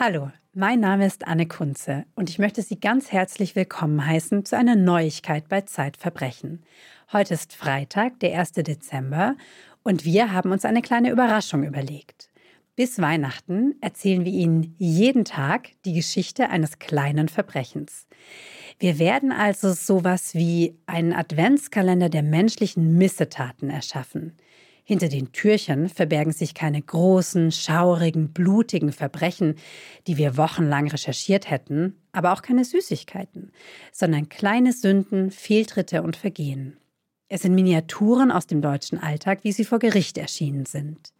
Hallo, mein Name ist Anne Kunze und ich möchte Sie ganz herzlich willkommen heißen zu einer Neuigkeit bei Zeitverbrechen. Heute ist Freitag, der 1. Dezember, und wir haben uns eine kleine Überraschung überlegt. Bis Weihnachten erzählen wir Ihnen jeden Tag die Geschichte eines kleinen Verbrechens. Wir werden also sowas wie einen Adventskalender der menschlichen Missetaten erschaffen. Hinter den Türchen verbergen sich keine großen, schaurigen, blutigen Verbrechen, die wir wochenlang recherchiert hätten, aber auch keine Süßigkeiten, sondern kleine Sünden, Fehltritte und Vergehen. Es sind Miniaturen aus dem deutschen Alltag, wie sie vor Gericht erschienen sind.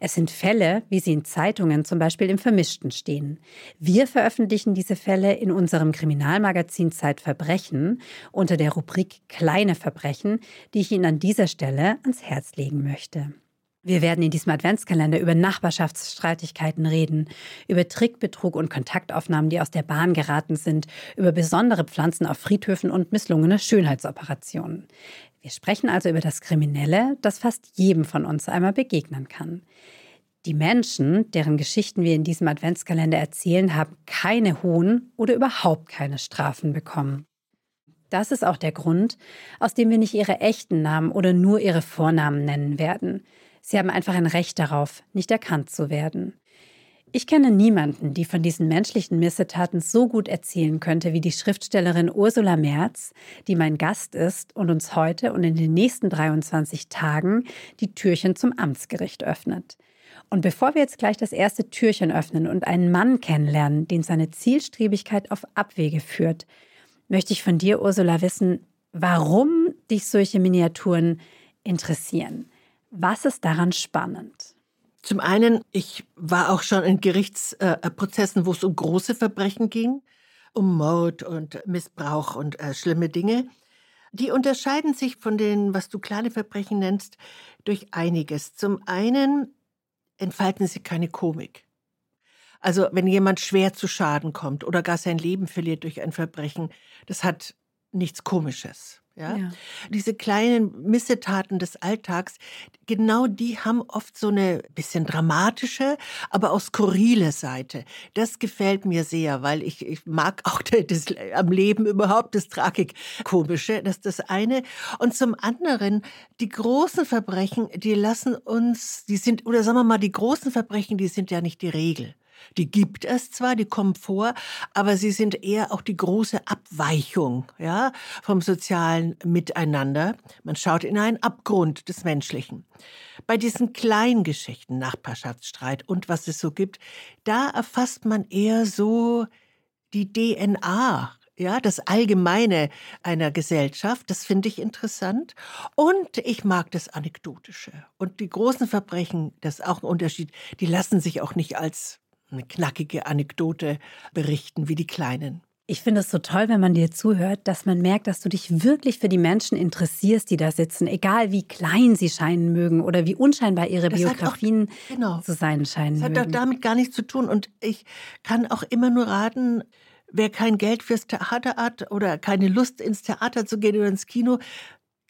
Es sind Fälle, wie sie in Zeitungen zum Beispiel im Vermischten stehen. Wir veröffentlichen diese Fälle in unserem Kriminalmagazin Zeitverbrechen unter der Rubrik Kleine Verbrechen, die ich Ihnen an dieser Stelle ans Herz legen möchte. Wir werden in diesem Adventskalender über Nachbarschaftsstreitigkeiten reden, über Trickbetrug und Kontaktaufnahmen, die aus der Bahn geraten sind, über besondere Pflanzen auf Friedhöfen und misslungene Schönheitsoperationen. Wir sprechen also über das Kriminelle, das fast jedem von uns einmal begegnen kann. Die Menschen, deren Geschichten wir in diesem Adventskalender erzählen, haben keine hohen oder überhaupt keine Strafen bekommen. Das ist auch der Grund, aus dem wir nicht ihre echten Namen oder nur ihre Vornamen nennen werden. Sie haben einfach ein Recht darauf, nicht erkannt zu werden. Ich kenne niemanden, die von diesen menschlichen Missetaten so gut erzählen könnte wie die Schriftstellerin Ursula Merz, die mein Gast ist und uns heute und in den nächsten 23 Tagen die Türchen zum Amtsgericht öffnet. Und bevor wir jetzt gleich das erste Türchen öffnen und einen Mann kennenlernen, den seine Zielstrebigkeit auf Abwege führt, möchte ich von dir, Ursula, wissen, warum dich solche Miniaturen interessieren. Was ist daran spannend? Zum einen, ich war auch schon in Gerichtsprozessen, wo es um große Verbrechen ging, um Mord und Missbrauch und äh, schlimme Dinge. Die unterscheiden sich von den, was du kleine Verbrechen nennst, durch einiges. Zum einen entfalten sie keine Komik. Also wenn jemand schwer zu Schaden kommt oder gar sein Leben verliert durch ein Verbrechen, das hat nichts Komisches. Ja? ja? Diese kleinen Missetaten des Alltags, genau die haben oft so eine bisschen dramatische, aber auch skurrile Seite. Das gefällt mir sehr, weil ich, ich mag auch das, am Leben überhaupt das Tragikomische. Das ist das eine. Und zum anderen, die großen Verbrechen, die lassen uns, die sind, oder sagen wir mal, die großen Verbrechen, die sind ja nicht die Regel. Die gibt es zwar, die kommen vor, aber sie sind eher auch die große Abweichung ja, vom sozialen Miteinander. Man schaut in einen Abgrund des Menschlichen. Bei diesen kleinen Geschichten, Nachbarschaftsstreit und was es so gibt, da erfasst man eher so die DNA ja, das Allgemeine einer Gesellschaft, das finde ich interessant. Und ich mag das Anekdotische. Und die großen Verbrechen, das ist auch ein Unterschied, die lassen sich auch nicht als eine knackige Anekdote berichten wie die Kleinen. Ich finde es so toll, wenn man dir zuhört, dass man merkt, dass du dich wirklich für die Menschen interessierst, die da sitzen, egal wie klein sie scheinen mögen oder wie unscheinbar ihre das Biografien auch, genau, zu sein scheinen. Das hat mögen. damit gar nichts zu tun. Und ich kann auch immer nur raten, wer kein Geld fürs Theater hat oder keine Lust ins Theater zu gehen oder ins Kino,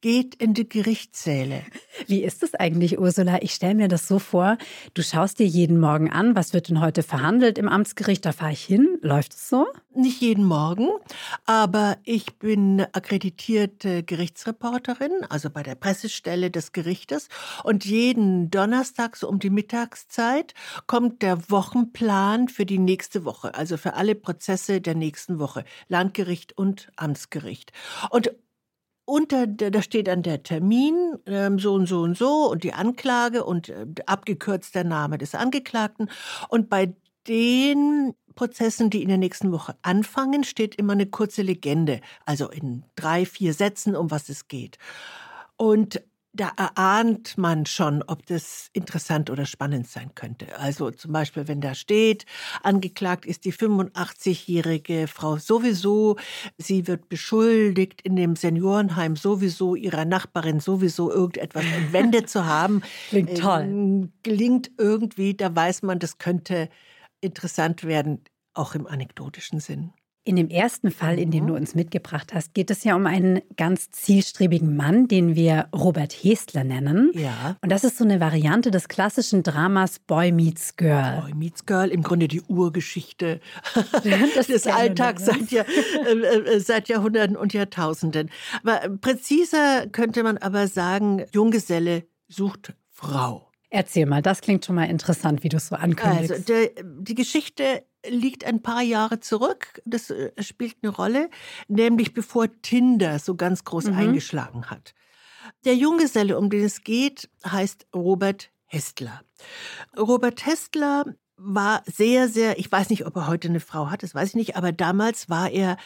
geht in die Gerichtssäle. Wie ist es eigentlich, Ursula? Ich stelle mir das so vor, du schaust dir jeden Morgen an, was wird denn heute verhandelt im Amtsgericht, da fahre ich hin. Läuft es so? Nicht jeden Morgen, aber ich bin akkreditierte Gerichtsreporterin, also bei der Pressestelle des Gerichtes. Und jeden Donnerstag, so um die Mittagszeit, kommt der Wochenplan für die nächste Woche, also für alle Prozesse der nächsten Woche, Landgericht und Amtsgericht. Und unter, da steht dann der Termin, ähm, so und so und so und die Anklage und äh, abgekürzt der Name des Angeklagten. Und bei den Prozessen, die in der nächsten Woche anfangen, steht immer eine kurze Legende, also in drei, vier Sätzen, um was es geht. Und da erahnt man schon, ob das interessant oder spannend sein könnte. Also zum Beispiel, wenn da steht, angeklagt ist die 85-jährige Frau sowieso, sie wird beschuldigt, in dem Seniorenheim sowieso ihrer Nachbarin sowieso irgendetwas entwendet zu haben. Klingt toll. Ähm, gelingt irgendwie, da weiß man, das könnte interessant werden, auch im anekdotischen Sinn. In dem ersten Fall, in dem du uns mitgebracht hast, geht es ja um einen ganz zielstrebigen Mann, den wir Robert Hestler nennen. Ja. Und das ist so eine Variante des klassischen Dramas Boy Meets Girl. Boy Meets Girl, im Grunde die Urgeschichte Das des Alltags seit, Jahr, äh, äh, seit Jahrhunderten und Jahrtausenden. Aber präziser könnte man aber sagen, Junggeselle sucht Frau. Erzähl mal, das klingt schon mal interessant, wie du es so ankündigst. Also der, die Geschichte liegt ein paar Jahre zurück. Das äh, spielt eine Rolle, nämlich bevor Tinder so ganz groß Mhm. eingeschlagen hat. Der Junggeselle, um den es geht, heißt Robert Hestler. Robert Hestler war sehr, sehr, ich weiß nicht, ob er heute eine Frau hat, das weiß ich nicht, aber damals war er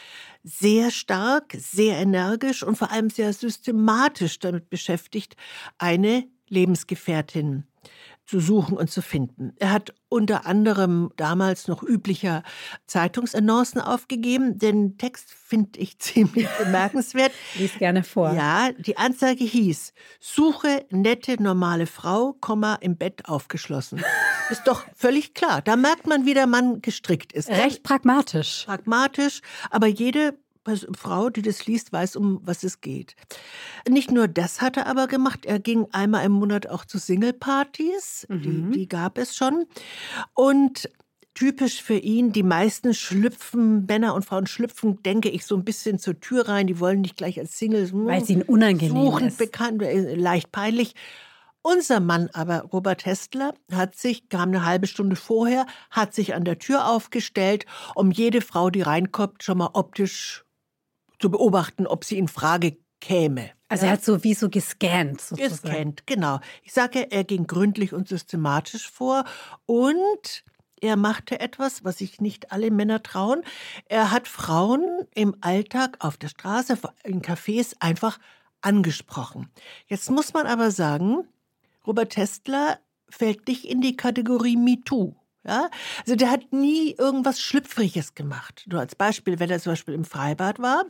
sehr stark, sehr energisch und vor allem sehr systematisch damit beschäftigt, eine Lebensgefährtin zu suchen und zu finden. Er hat unter anderem damals noch üblicher Zeitungsannoncen aufgegeben. Den Text finde ich ziemlich bemerkenswert. Lies gerne vor. Ja, die Anzeige hieß: Suche nette, normale Frau, Komma, im Bett aufgeschlossen. Ist doch völlig klar. Da merkt man, wie der Mann gestrickt ist. Recht pragmatisch. pragmatisch, aber jede Frau, die das liest, weiß, um was es geht. Nicht nur das hat er aber gemacht, er ging einmal im Monat auch zu Single-Partys, Mhm. die, die gab es schon. Und typisch für ihn, die meisten schlüpfen, Männer und Frauen schlüpfen, denke ich, so ein bisschen zur Tür rein, die wollen nicht gleich als Single Weil es ihnen unangenehm suchen, ist. bekannt, äh, leicht peinlich. Unser Mann aber, Robert Hestler, hat sich, kam eine halbe Stunde vorher, hat sich an der Tür aufgestellt, um jede Frau, die reinkommt, schon mal optisch zu beobachten, ob sie in Frage käme. Also er hat so wie so gescannt sozusagen. Gescannt, genau. Ich sage, er ging gründlich und systematisch vor und er machte etwas, was sich nicht alle Männer trauen. Er hat Frauen im Alltag auf der Straße, in Cafés einfach angesprochen. Jetzt muss man aber sagen, Robert Testler fällt nicht in die Kategorie MeToo. Ja? Also der hat nie irgendwas Schlüpfriges gemacht. Nur als Beispiel, wenn er zum Beispiel im Freibad war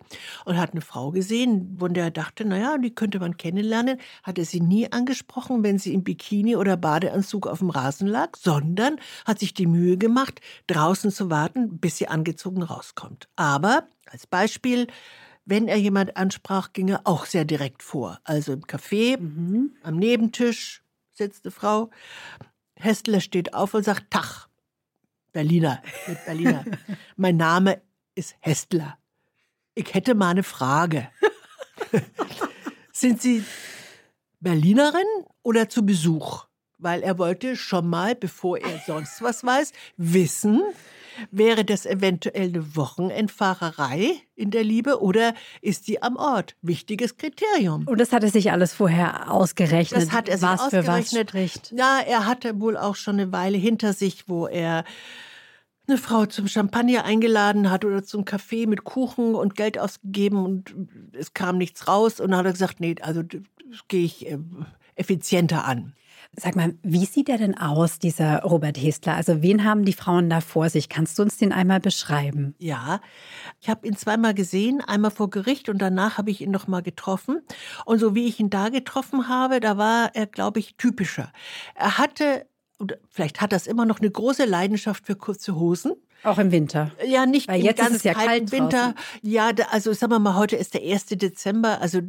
und hat eine Frau gesehen, von der er dachte, naja, die könnte man kennenlernen, hat er sie nie angesprochen, wenn sie im Bikini oder Badeanzug auf dem Rasen lag, sondern hat sich die Mühe gemacht, draußen zu warten, bis sie angezogen rauskommt. Aber als Beispiel, wenn er jemand ansprach, ging er auch sehr direkt vor. Also im Café, Mhm. am Nebentisch sitzt eine Frau. Hestler steht auf und sagt, Tach, Berliner, mit Berliner. mein Name ist Hestler. Ich hätte mal eine Frage. Sind Sie Berlinerin oder zu Besuch? Weil er wollte schon mal, bevor er sonst was weiß, wissen, wäre das eventuell eine Wochenendfahrerei in der Liebe oder ist die am Ort? Wichtiges Kriterium. Und das hat er sich alles vorher ausgerechnet, Das hat er sich was für was ausgerechnet. spricht. Ja, er hatte wohl auch schon eine Weile hinter sich, wo er eine Frau zum Champagner eingeladen hat oder zum Kaffee mit Kuchen und Geld ausgegeben und es kam nichts raus. Und dann hat er gesagt, nee, also das gehe ich äh, effizienter an. Sag mal, wie sieht er denn aus, dieser Robert Hestler? Also wen haben die Frauen da vor sich? Kannst du uns den einmal beschreiben? Ja, ich habe ihn zweimal gesehen, einmal vor Gericht und danach habe ich ihn noch mal getroffen. Und so wie ich ihn da getroffen habe, da war er, glaube ich, typischer. Er hatte, vielleicht hat das immer noch eine große Leidenschaft für kurze Hosen. Auch im Winter. Ja, nicht Weil im jetzt ist ganz es ja kalten kalt Winter. draußen. Ja, also sagen wir mal, heute ist der 1. Dezember, also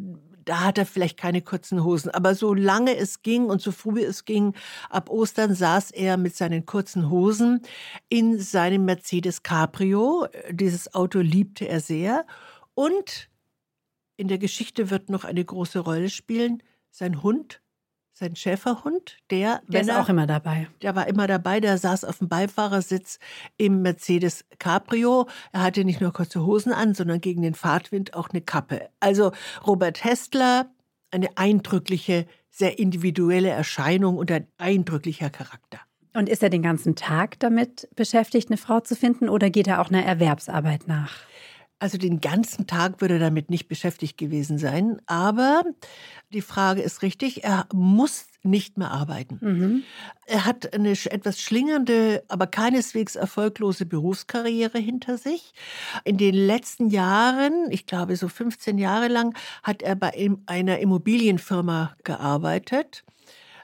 da hat er vielleicht keine kurzen Hosen. Aber solange es ging und so früh es ging, ab Ostern saß er mit seinen kurzen Hosen in seinem Mercedes Cabrio. Dieses Auto liebte er sehr. Und in der Geschichte wird noch eine große Rolle spielen, sein Hund, sein Schäferhund, der, Der ist er auch immer dabei. der war immer dabei, der saß auf dem Beifahrersitz im Mercedes Cabrio. Er hatte nicht nur kurze Hosen an, sondern gegen den Fahrtwind auch eine Kappe. Also Robert Hestler, eine eindrückliche, sehr individuelle Erscheinung und ein eindrücklicher Charakter. Und ist er den ganzen Tag damit beschäftigt, eine Frau zu finden oder geht er auch einer Erwerbsarbeit nach? Also den ganzen Tag würde er damit nicht beschäftigt gewesen sein. Aber die Frage ist richtig, er muss nicht mehr arbeiten. Mhm. Er hat eine etwas schlingernde, aber keineswegs erfolglose Berufskarriere hinter sich. In den letzten Jahren, ich glaube so 15 Jahre lang, hat er bei einer Immobilienfirma gearbeitet.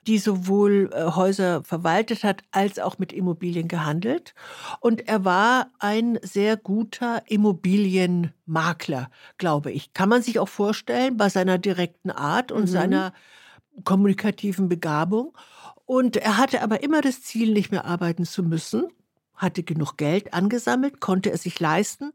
Die sowohl äh, Häuser verwaltet hat als auch mit Immobilien gehandelt. Und er war ein sehr guter Immobilienmakler, glaube ich. Kann man sich auch vorstellen bei seiner direkten Art und mhm. seiner kommunikativen Begabung. Und er hatte aber immer das Ziel, nicht mehr arbeiten zu müssen, hatte genug Geld angesammelt, konnte es sich leisten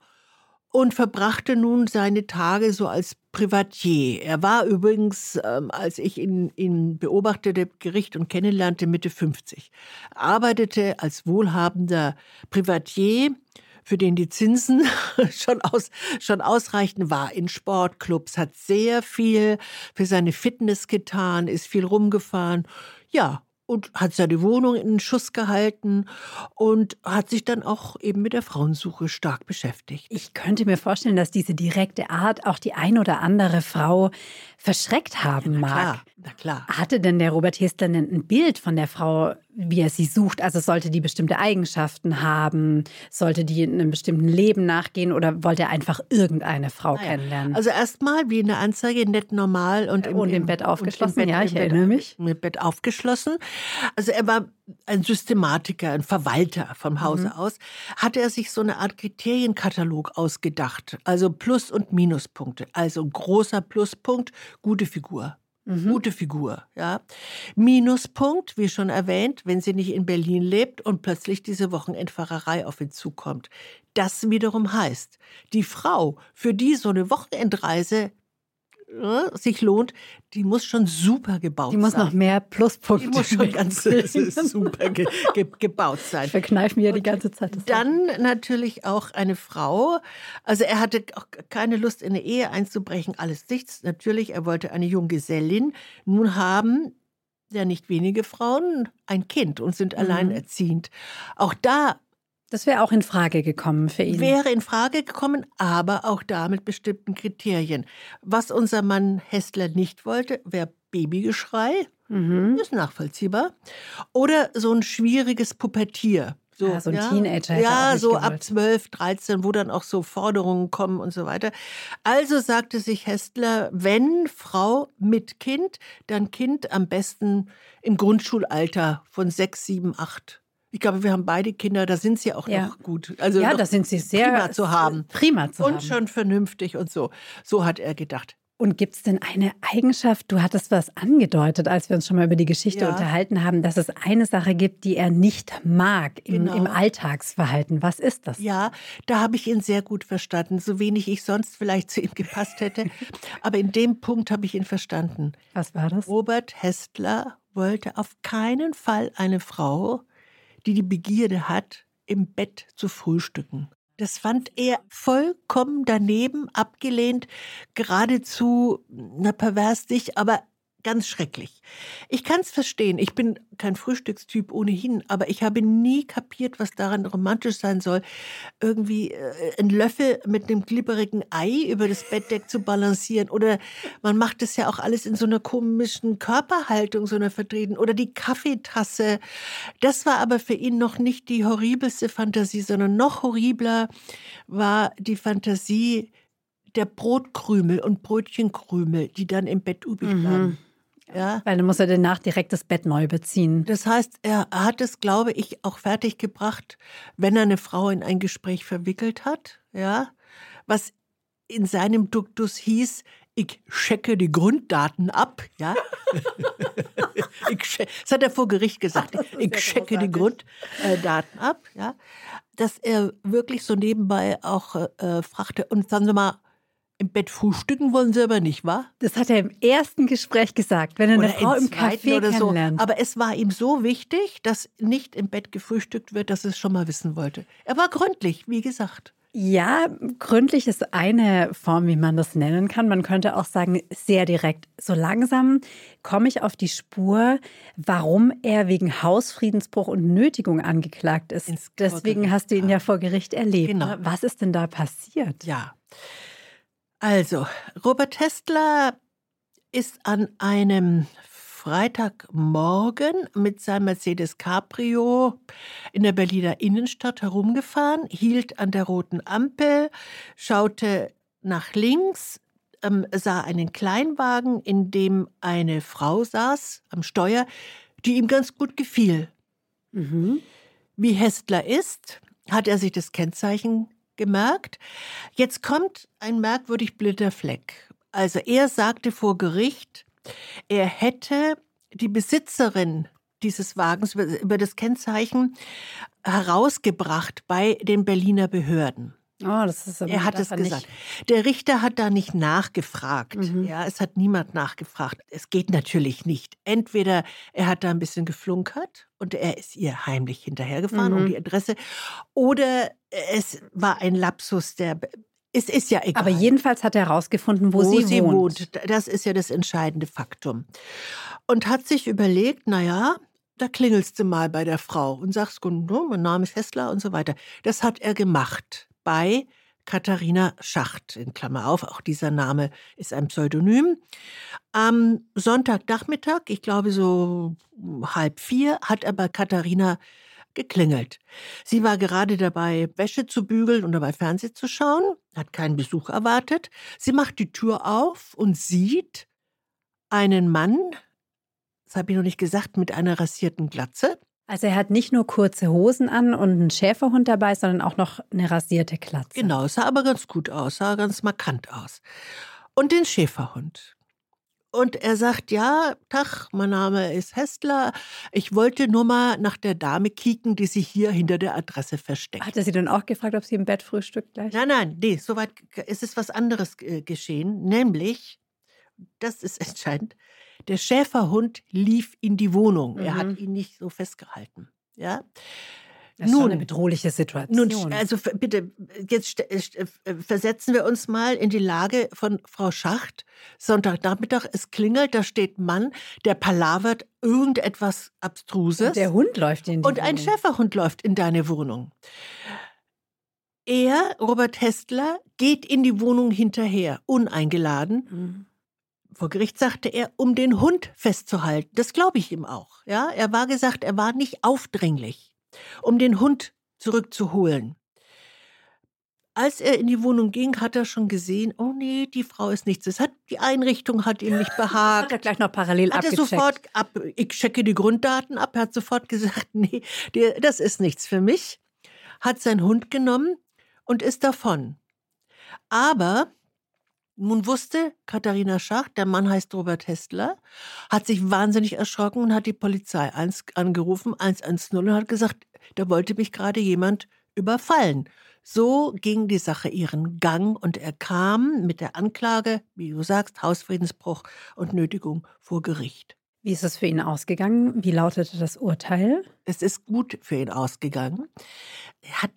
und verbrachte nun seine Tage so als Privatier. Er war übrigens, ähm, als ich ihn, ihn beobachtete, Gericht und kennenlernte, Mitte 50. Arbeitete als wohlhabender Privatier, für den die Zinsen schon, aus, schon ausreichten, war in Sportclubs, hat sehr viel für seine Fitness getan, ist viel rumgefahren. Ja, und hat seine Wohnung in Schuss gehalten und hat sich dann auch eben mit der Frauensuche stark beschäftigt. Ich könnte mir vorstellen, dass diese direkte Art auch die ein oder andere Frau verschreckt haben ja, na mag. Klar, na klar. Hatte denn der Robert Hester ein Bild von der Frau, wie er sie sucht? Also sollte die bestimmte Eigenschaften haben? Sollte die in einem bestimmten Leben nachgehen oder wollte er einfach irgendeine Frau naja. kennenlernen? Also erstmal wie in der Anzeige nett normal und im, und im Bett aufgeschlossen. Im Bett, ja, ich erinnere mich. Mit Bett aufgeschlossen. Also er war ein Systematiker, ein Verwalter vom Hause mhm. aus. Hatte er sich so eine Art Kriterienkatalog ausgedacht. Also Plus- und Minuspunkte. Also großer Pluspunkt, gute Figur. Mhm. Gute Figur, ja. Minuspunkt, wie schon erwähnt, wenn sie nicht in Berlin lebt und plötzlich diese Wochenendfahrerei auf ihn zukommt. Das wiederum heißt, die Frau, für die so eine Wochenendreise äh, sich lohnt, die muss schon super gebaut sein. Die muss sein. noch mehr Pluspunkte Die muss schon ganz super ge ge gebaut sein. Ich verkneife mir ja die ganze Zeit. Das dann natürlich auch eine Frau. Also er hatte auch keine Lust, in eine Ehe einzubrechen, alles nichts. Natürlich, er wollte eine Junggesellin. Nun haben ja nicht wenige Frauen ein Kind und sind mhm. alleinerziehend. Auch da das wäre auch in Frage gekommen für ihn. Wäre in Frage gekommen, aber auch da mit bestimmten Kriterien. Was unser Mann Hessler nicht wollte, wäre Babygeschrei. Mhm. Ist nachvollziehbar. Oder so ein schwieriges Pubertier. So, ja, so ein ja, Teenager. Ja, so gewollt. ab 12, 13, wo dann auch so Forderungen kommen und so weiter. Also sagte sich Hestler, wenn Frau mit Kind, dann Kind am besten im Grundschulalter von 6, 7, 8. Ich glaube, wir haben beide Kinder, da sind sie auch ja. noch gut. Also ja, da sind sie sehr prima zu haben. Prima zu und haben. schon vernünftig und so. So hat er gedacht. Und gibt es denn eine Eigenschaft, du hattest was angedeutet, als wir uns schon mal über die Geschichte ja. unterhalten haben, dass es eine Sache gibt, die er nicht mag im, genau. im Alltagsverhalten. Was ist das? Ja, da habe ich ihn sehr gut verstanden, so wenig ich sonst vielleicht zu ihm gepasst hätte. Aber in dem Punkt habe ich ihn verstanden. Was war das? Robert Hestler wollte auf keinen Fall eine Frau, die die Begierde hat, im Bett zu frühstücken. Das fand er vollkommen daneben, abgelehnt, geradezu, na pervers nicht, aber ganz schrecklich. Ich kann es verstehen. Ich bin kein Frühstückstyp ohnehin, aber ich habe nie kapiert, was daran romantisch sein soll, irgendwie äh, einen Löffel mit einem glibberigen Ei über das Bettdeck zu balancieren. Oder man macht es ja auch alles in so einer komischen Körperhaltung, so einer verdrehten. Oder die Kaffeetasse. Das war aber für ihn noch nicht die horribelste Fantasie, sondern noch horribler war die Fantasie, der Brotkrümel und Brötchenkrümel, die dann im Bett übrig mhm. Ja. Weil dann muss er danach direkt das Bett neu beziehen. Das heißt, er hat es, glaube ich, auch fertiggebracht, wenn er eine Frau in ein Gespräch verwickelt hat, ja, was in seinem Duktus hieß, ich checke die Grunddaten ab, ja. ich das hat er vor Gericht gesagt. Ich checke die Grunddaten ab, ja. Dass er wirklich so nebenbei auch äh, fragte, und sagen Sie mal, im Bett frühstücken wollen sie aber nicht, wa? Das hat er im ersten Gespräch gesagt, wenn er eine Frau im Café oder so. Aber es war ihm so wichtig, dass nicht im Bett gefrühstückt wird, dass er es schon mal wissen wollte. Er war gründlich, wie gesagt. Ja, gründlich ist eine Form, wie man das nennen kann. Man könnte auch sagen, sehr direkt. So langsam komme ich auf die Spur, warum er wegen Hausfriedensbruch und Nötigung angeklagt ist. Deswegen hast du ihn ja vor Gericht erlebt. Genau. Was ist denn da passiert? Ja. Also, Robert Hestler ist an einem Freitagmorgen mit seinem Mercedes Cabrio in der Berliner Innenstadt herumgefahren, hielt an der roten Ampel, schaute nach links, ähm, sah einen Kleinwagen, in dem eine Frau saß am Steuer, die ihm ganz gut gefiel. Mhm. Wie Hestler ist, hat er sich das Kennzeichen gemerkt. Jetzt kommt ein merkwürdig blinder Fleck. Also er sagte vor Gericht, er hätte die Besitzerin dieses Wagens über das Kennzeichen herausgebracht bei den Berliner Behörden. Oh, das ist aber er hat es gesagt. Der Richter hat da nicht nachgefragt. Mhm. Ja, es hat niemand nachgefragt. Es geht natürlich nicht. Entweder er hat da ein bisschen geflunkert und er ist ihr heimlich hinterhergefahren mhm. um die Adresse, oder es war ein Lapsus, der es ist ja egal. Aber jedenfalls hat er herausgefunden, wo, wo sie, sie wohnt. wohnt. Das ist ja das entscheidende Faktum. Und hat sich überlegt, naja, da klingelst du mal bei der Frau und sagst, mein Name ist Hessler und so weiter. Das hat er gemacht bei Katharina Schacht, in Klammer auf, auch dieser Name ist ein Pseudonym. Am Sonntagnachmittag, ich glaube so halb vier, hat er bei Katharina geklingelt. Sie war gerade dabei, Wäsche zu bügeln und dabei Fernsehen zu schauen, hat keinen Besuch erwartet. Sie macht die Tür auf und sieht einen Mann, das habe ich noch nicht gesagt, mit einer rasierten Glatze. Also er hat nicht nur kurze Hosen an und einen Schäferhund dabei, sondern auch noch eine rasierte Glatze. Genau, sah aber ganz gut aus, sah ganz markant aus. Und den Schäferhund. Und er sagt, ja, Tag, mein Name ist Hestler. Ich wollte nur mal nach der Dame kicken, die sich hier hinter der Adresse versteckt. Hat er sie dann auch gefragt, ob sie im Bett frühstückt gleich? Nein, nein, nee, soweit ist es was anderes äh, geschehen. Nämlich, das ist entscheidend, der Schäferhund lief in die Wohnung. Mhm. Er hat mhm. ihn nicht so festgehalten. Ja. Das ist nun, eine bedrohliche Situation. Nun, also bitte, jetzt äh, versetzen wir uns mal in die Lage von Frau Schacht. Sonntagnachmittag, es klingelt, da steht Mann, der palavert irgendetwas Abstruses. Und der Hund läuft in die Und Wohnung. ein Schäferhund läuft in deine Wohnung. Er, Robert Hestler, geht in die Wohnung hinterher, uneingeladen. Mhm. Vor Gericht sagte er, um den Hund festzuhalten. Das glaube ich ihm auch. Ja, er war gesagt, er war nicht aufdringlich um den Hund zurückzuholen. Als er in die Wohnung ging, hat er schon gesehen, oh nee, die Frau ist nichts. Das hat, die Einrichtung hat ihm nicht behagt. Hat er gleich noch parallel hat abgecheckt. Er sofort ab, ich checke die Grunddaten ab. Er hat sofort gesagt, nee, die, das ist nichts für mich. Hat seinen Hund genommen und ist davon. Aber nun wusste Katharina Schacht, der Mann heißt Robert Hestler, hat sich wahnsinnig erschrocken und hat die Polizei angerufen, 110, und hat gesagt, da wollte mich gerade jemand überfallen. So ging die Sache ihren Gang und er kam mit der Anklage, wie du sagst, Hausfriedensbruch und Nötigung vor Gericht. Wie ist es für ihn ausgegangen? Wie lautete das Urteil? Es ist gut für ihn ausgegangen. Er hat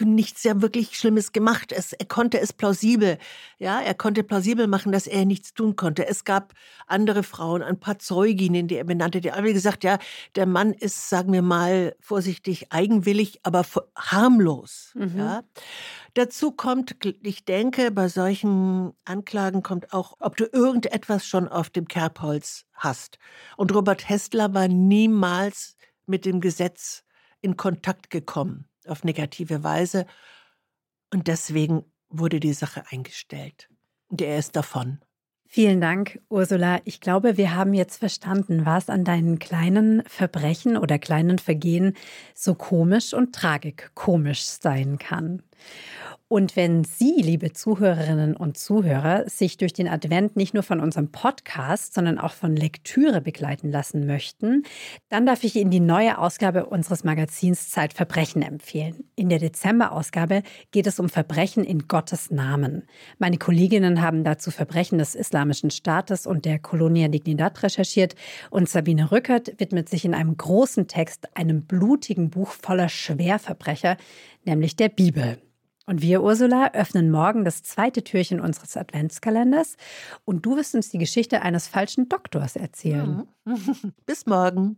nichts sehr wirklich Schlimmes gemacht. Es, er konnte es plausibel, ja, er konnte plausibel machen, dass er nichts tun konnte. Es gab andere Frauen, ein paar Zeuginnen, die er benannte, die haben gesagt, ja, der Mann ist, sagen wir mal, vorsichtig eigenwillig, aber harmlos, mhm. ja. Dazu kommt, ich denke, bei solchen Anklagen kommt auch, ob du irgendetwas schon auf dem Kerbholz hast. Und Robert Hessler war niemals mit dem Gesetz in Kontakt gekommen auf negative Weise. Und deswegen wurde die Sache eingestellt. Und er ist davon. Vielen Dank, Ursula. Ich glaube, wir haben jetzt verstanden, was an deinen kleinen Verbrechen oder kleinen Vergehen so komisch und tragikomisch sein kann. Und wenn Sie, liebe Zuhörerinnen und Zuhörer, sich durch den Advent nicht nur von unserem Podcast, sondern auch von Lektüre begleiten lassen möchten, dann darf ich Ihnen die neue Ausgabe unseres Magazins Zeitverbrechen empfehlen. In der Dezemberausgabe geht es um Verbrechen in Gottes Namen. Meine Kolleginnen haben dazu Verbrechen des Islamischen Staates und der Colonia Dignidad recherchiert und Sabine Rückert widmet sich in einem großen Text einem blutigen Buch voller Schwerverbrecher, nämlich der Bibel. Und wir, Ursula, öffnen morgen das zweite Türchen unseres Adventskalenders und du wirst uns die Geschichte eines falschen Doktors erzählen. Mhm. Bis morgen.